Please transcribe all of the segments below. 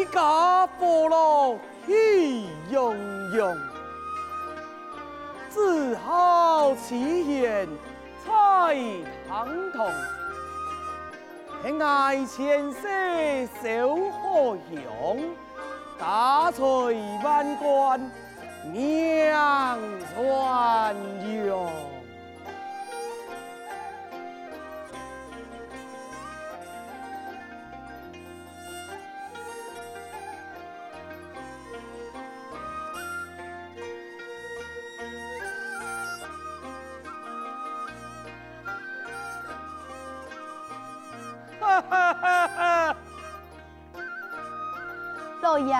一家父老喜洋洋，子孝慈贤彩堂堂，爱千世守河乡，家财万贯名传扬。老爷，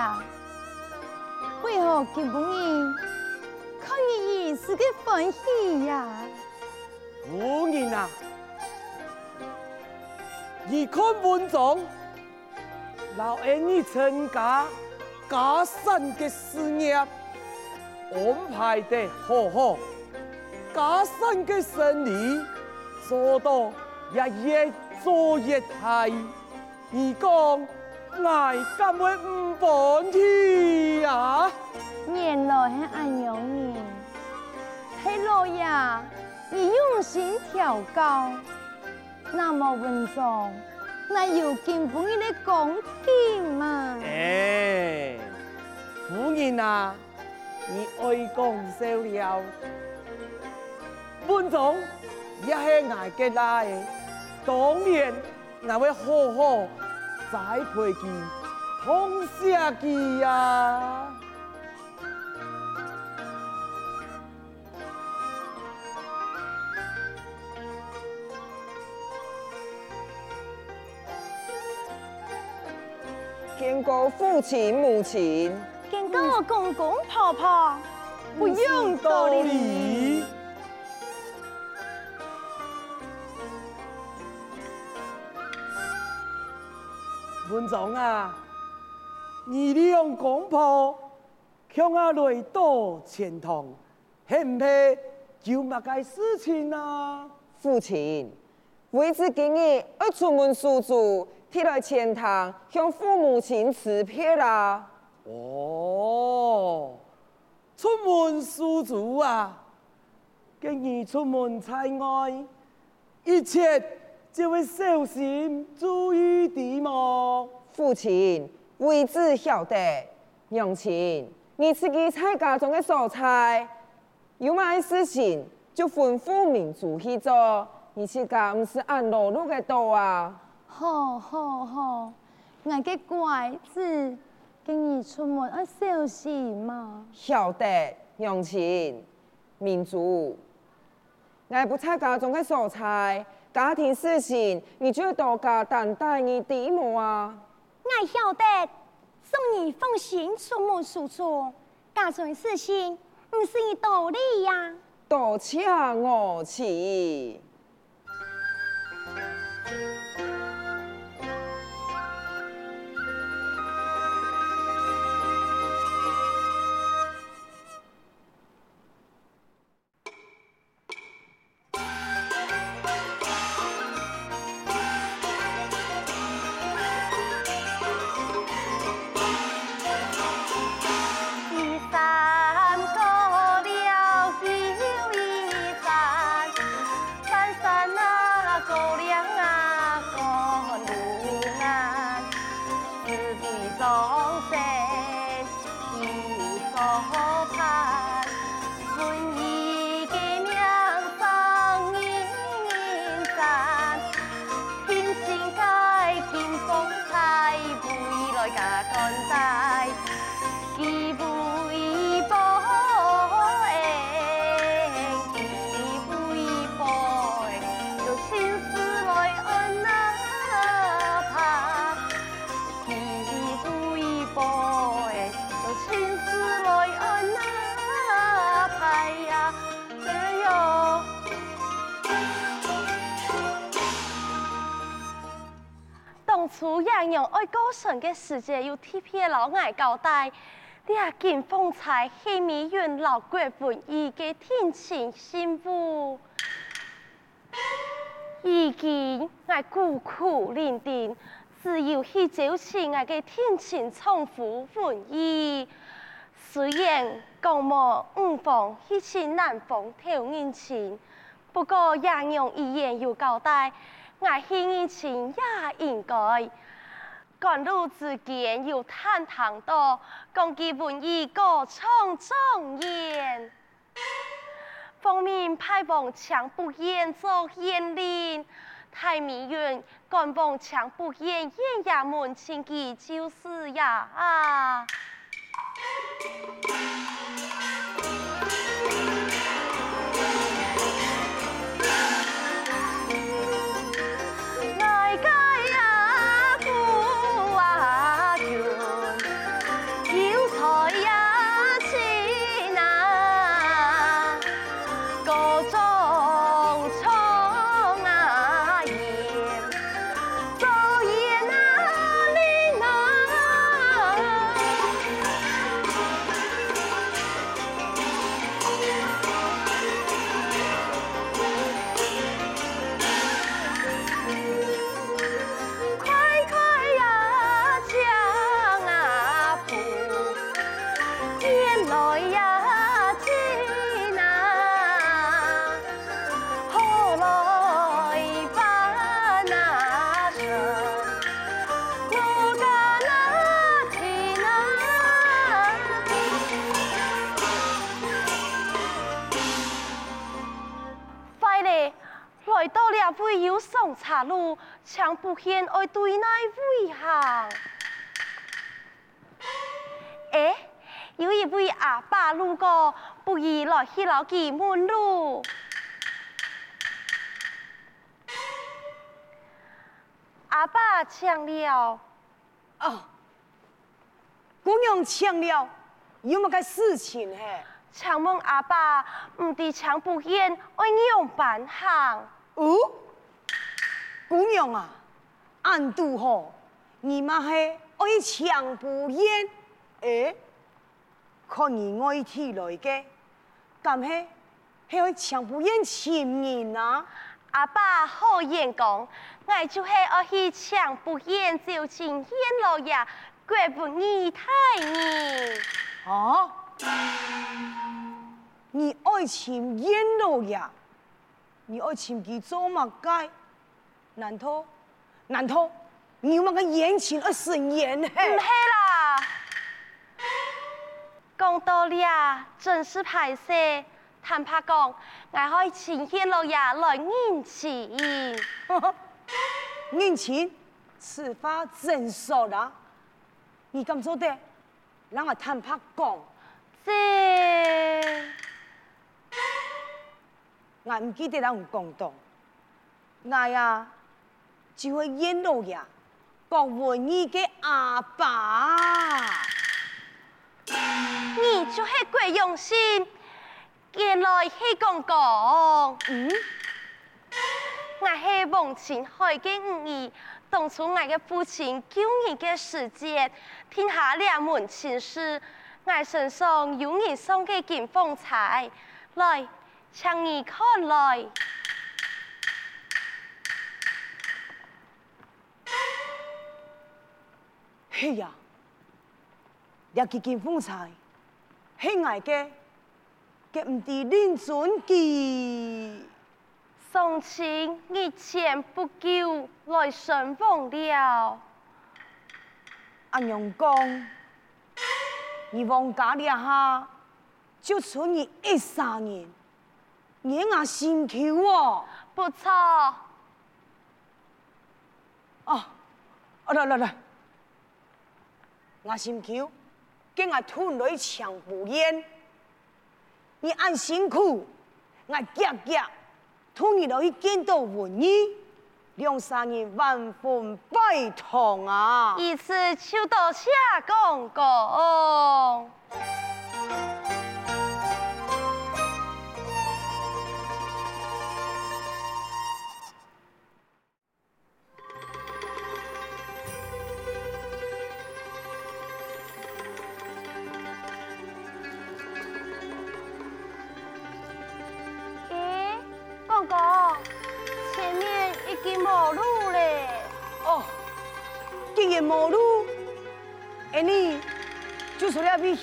为何今日看你如此的欢喜呀？夫人啊，你看文章，老恩你参加家产的事业安排得好好，家产的生意做到也越做越大，你讲？爱敢会唔放弃呀？原来系安样呢？系老爷，你用心调教，那么文章，那有经不你的讲经嘛？哎，夫人啊，你爱讲少了，文章也系爱嘅来，当然我会好好。栽培佢，通下佢呀！见过父亲母亲，见过公公婆婆，不用道理。文章啊，你利用公婆向阿来到钱塘，系唔系有乜嘅事情啊？父亲，为子今日要出门驻足，提来钱塘向父母亲辞别啦。哦，出门驻足啊，今日出门在外，一切。这位小心注意点嘛，父亲，为子晓得，娘亲，你自己在家中的蔬菜，有乜事情就吩咐民族去做，你自家唔是按路路的多啊？好好好，我嘅乖子，今日出门要小心嘛。晓得，娘亲，民族，我不在家中的蔬菜。家庭事情，你就多加担待你弟母啊！我晓得，送你放心出门驻足，家庭事情不是你道理呀。多谢我妻。出洋洋爱高升的世界有特别老爱交代，你啊见风采黑米云老国本意嘅天晴幸福，已经爱孤苦伶仃，只有去招亲爱嘅天亲从父文义，虽然讲无五房去请南方讨姻亲，不过杨勇一言有交代，爱献姻亲也应该。赶路之间有坦荡道，讲其文义歌唱庄严。奉命派往抢不厌做县令，太迷远赶往抢不厌县衙门请记就是呀啊！抢不厌爱对内威吓，哎，有一位阿爸路过，不宜来去老记门路。阿爸抢了，哦，姑娘抢了，有么个事情嘿？抢问阿爸，唔知抢不厌爱用办行？哦。姑娘啊，俺都好，你妈系爱抢不厌，诶，看你爱提来嘅，咁系系爱抢不厌情人啊？阿爸好言讲，我就系爱去抢不厌就请燕老爷，怪不二太你。哦，你爱请燕老爷，你爱请佢做乜嘅？难道难道你们个言情而生言嘿？唔系啦，讲道理啊，真是歹势。坦白讲，我可以请叶老爷来应情。应情，此话真说啦。你咁做得，让我坦白讲。这，我唔记得人讲到，我呀。就会演老呀，郭文你的阿爸，你就是鬼用心，原来是公公，嗯，我系忘情海的五姨，当初我的父亲救你的时节，天下两门亲事，我身上有你送嘅金凤钗，来，请你看来。嘿呀，你几件风采，嘿爱嘅，嘅唔知令尊记。从前日前不久来顺风了。阿娘讲，你王家了哈，就存你一三年，你阿心口哦，不错。哦，来来来。我心口，跟我吞来抢不厌。你按辛苦，我夹夹，吞你落去见到文义，两三年万分拜堂啊！一次就到下公公。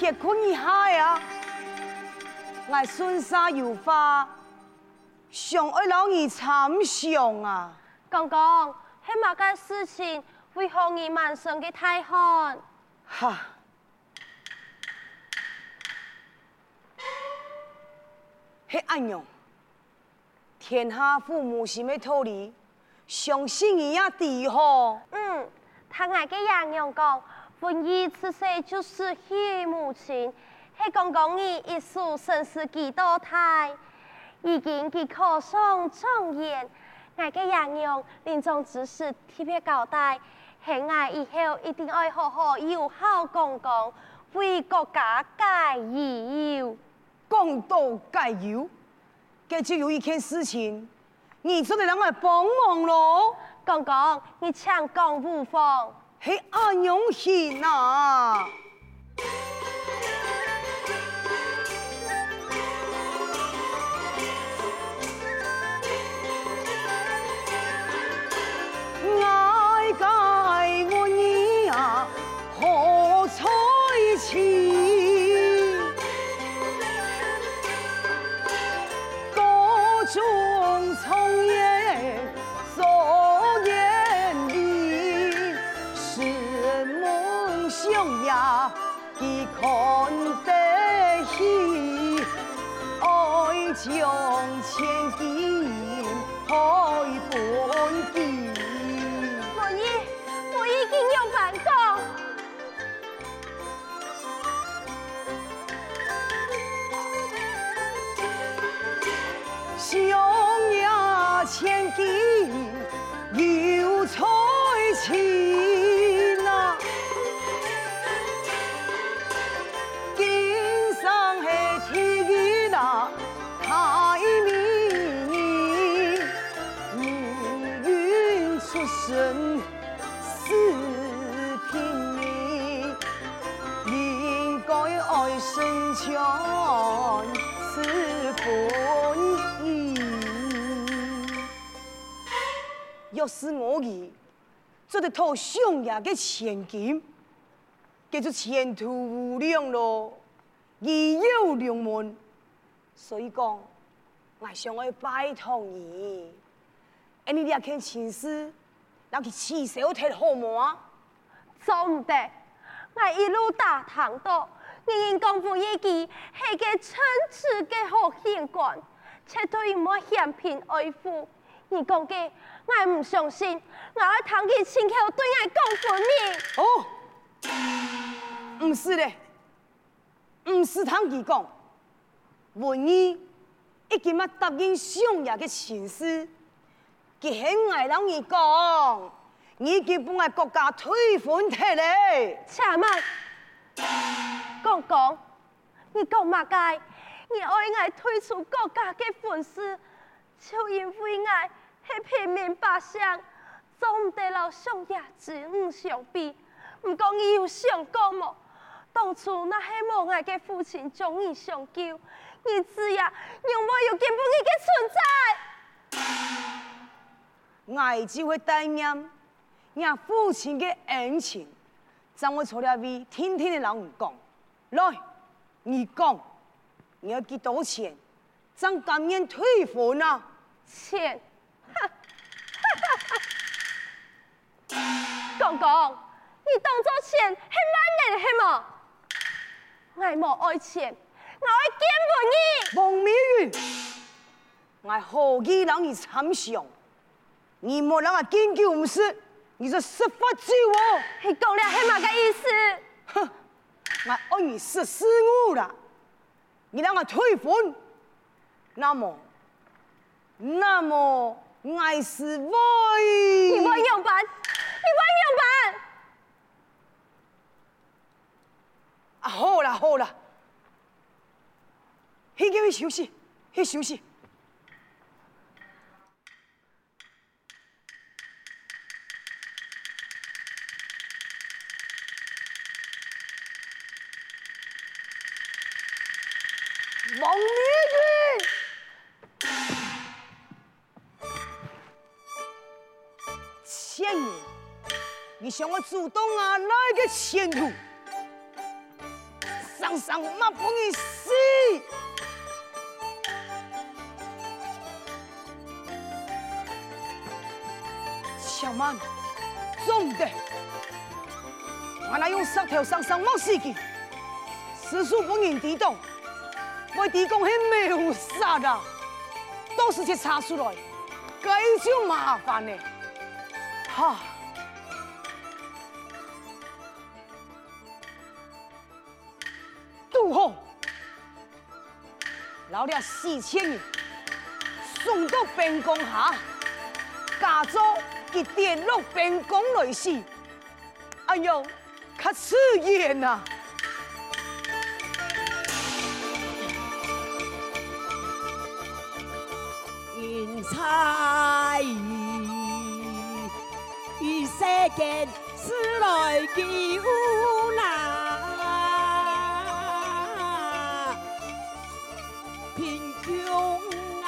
说了比血困一下呀！我顺沙有花，想爱老你参详啊！公公，系乜个事情为何你满身嘅大汗？哈！系安样，天下父母心的道理，相信伊也知吼。嗯，他爱嘅杨娘讲，婚姻出世就是许母亲，系公公你一数生死几多胎，已经给考上状元，爱嘅杨娘临终之时特别交代，系爱以后一定爱好好友好公公，为国家解忧。讲到解忧。这就有一件事情，你做得让我帮忙咯。公公，你请讲无妨。系安永贤啊！一套上爷的千金，叫做前途无量咯，义有两门，所以讲，我想要拜托你，而你俩看亲事，让佢起手睇好么？做唔得，我一路打听到，人人功夫一记系个称职嘅好县官，且对我嫌贫爱富，你讲嘅。我唔相信，我要谈起亲口对我讲分明。哦，唔是咧，唔是谈佢讲，文姨已经乜答应上爷嘅亲事，佢很爱让你讲，你已经帮我国家退婚贴咧。且慢，讲讲，你讲乜解？你爱我退出国家嘅婚事，就因为爱。系平民百姓，做唔得了上爷子女相比。唔讲你有想过么？当初那系无爱嘅父亲将你相救，你子呀，让我有见不义嘅存在。爱就会带念，让父亲嘅恩情，让我出来为天天的人讲。来，你讲，你要几多钱？怎甘愿退婚啊？钱。公公，你当作钱系万能系么？我冇爱钱，我爱见不你。王美云，我何以让你参详？你莫让我见旧唔是？你是十法之我。你讲了系么个意思？哼，我爱你十四五了，你让我退婚，那么，那么。爱是爱，你会用办？你会用办？啊，好啦好啦，去叫伊休息，去休息。王美君。你想我主动啊，来个前途，上上嘛不你死。小曼，总得，我来用石头上上莫死机，实属不忍抵挡，为地公系没有杀的，到时去查出来，该就麻烦了，哈。杜后，老了四千人送到边宫下，假作佢跌落边宫来时，哎呦，可刺眼呐！云彩世间事来几有难，贫穷啊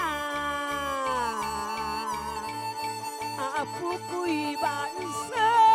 富贵万生。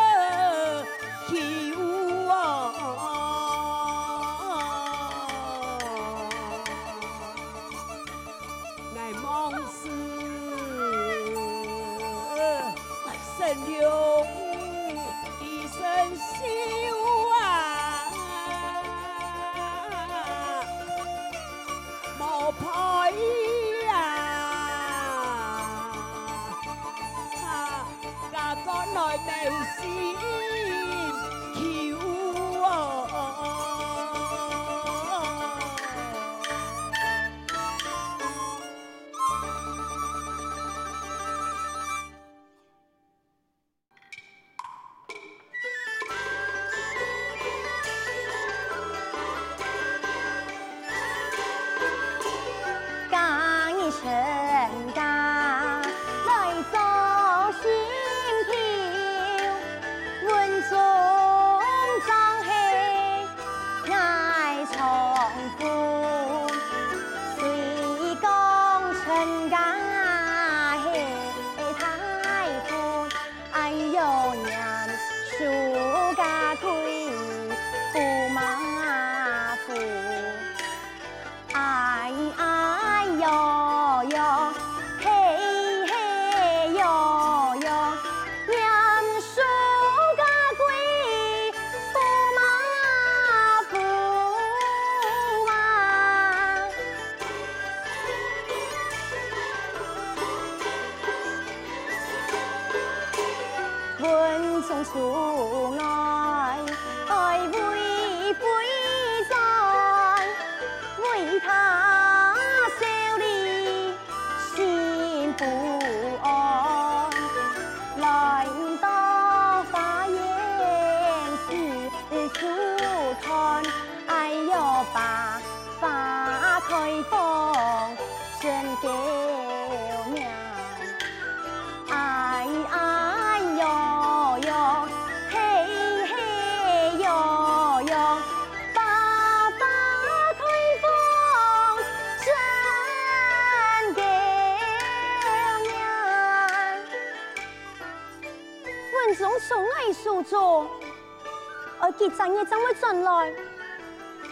怎会转来？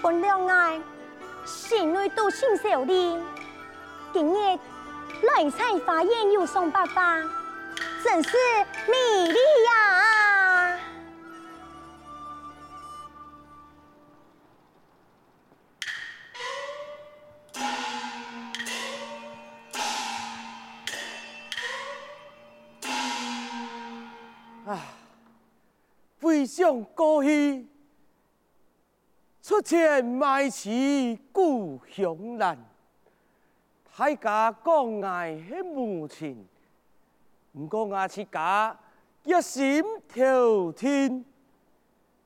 本了爱，心内都心小的。今日来采花烟又送爸爸，真是美丽呀！啊，非常高兴。出钱买词故乡难，大家讲爱系母亲，不过我自家一心头天，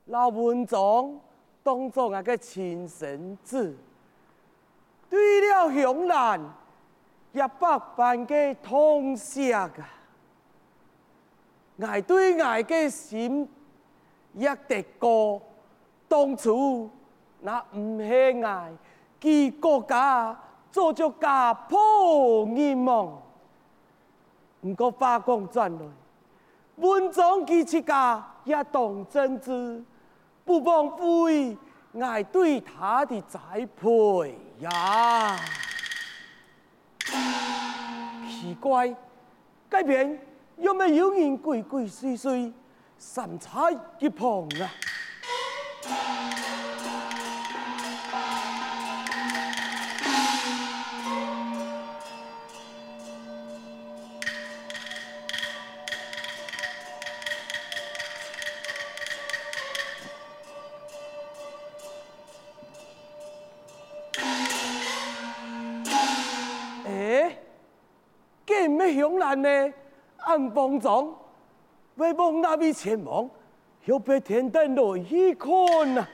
老文章当作我嘅亲生子，对了乡难一百般嘅痛惜啊！爱对爱嘅心一得过当初。那唔系爱，佢国家做咗家破人亡。唔过话讲转来，文章佢自家也懂政治，不枉费爱对他的栽培呀。奇怪，这边有没有人鬼鬼祟祟，三叉一碰啊？向南呢，暗房中，为往那边前往，又被天灯落一看啊！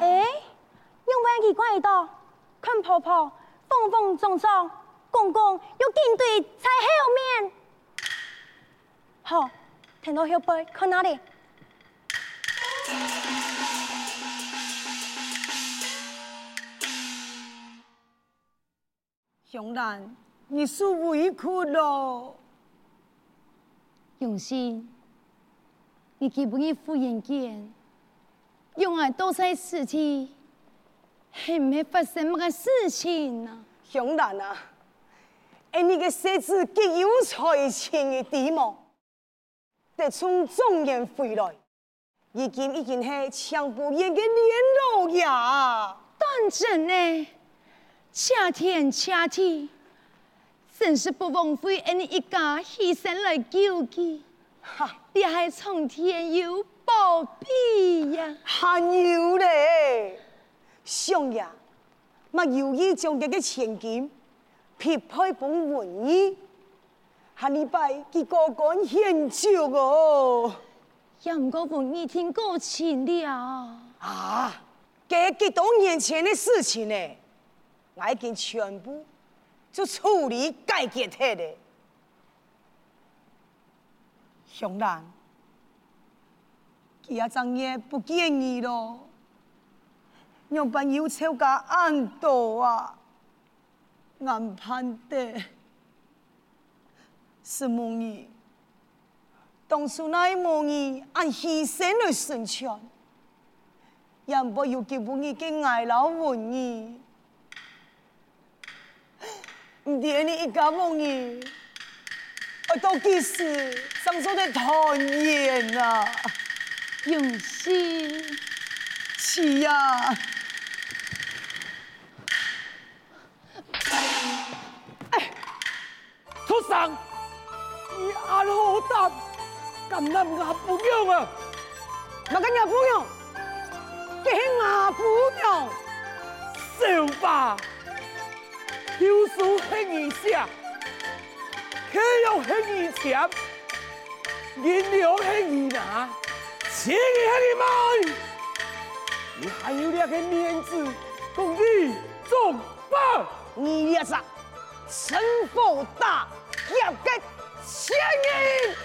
哎，用不奇怪的，看婆婆风风中中，公公又紧对在后面。好，听到后背看哪里？向南，你受委屈了。永新，你记不记妇人间，用爱多些事情，还唔系发生乜个事情啊？向南啊，哎，你个孙子极有才情的地貌，得从中原回来，已经已经系蔷布院的年老呀。当真呢？恰天恰地，真是不枉费俺一家牺牲来救济。哈，你还苍天有保庇呀？还有嘞，相爷，莫有意将这个千金匹配本文义，下礼拜佢高官献酒哦。也唔过文义听过情了。啊，这几多年前的事情呢？我已经全部就处理解决掉了，向南，其他张爷不建议咯，让朋友吵架安多啊，安盼的，是梦儿，当初那一梦儿按牺牲来生存，也不要叫梦儿跟爱老文儿。唔掂你一家梦儿，我到几时生疏的团圆啊？永新，是呀。哎，畜生，你阿好胆，咁难压不用啊？乜嘢压不用？几压不用？小吧。就是很一下，可又很一强，人又很一拿，钱也很买，你还有两个面子，公义中吧？你也是，城府大，要给钱人。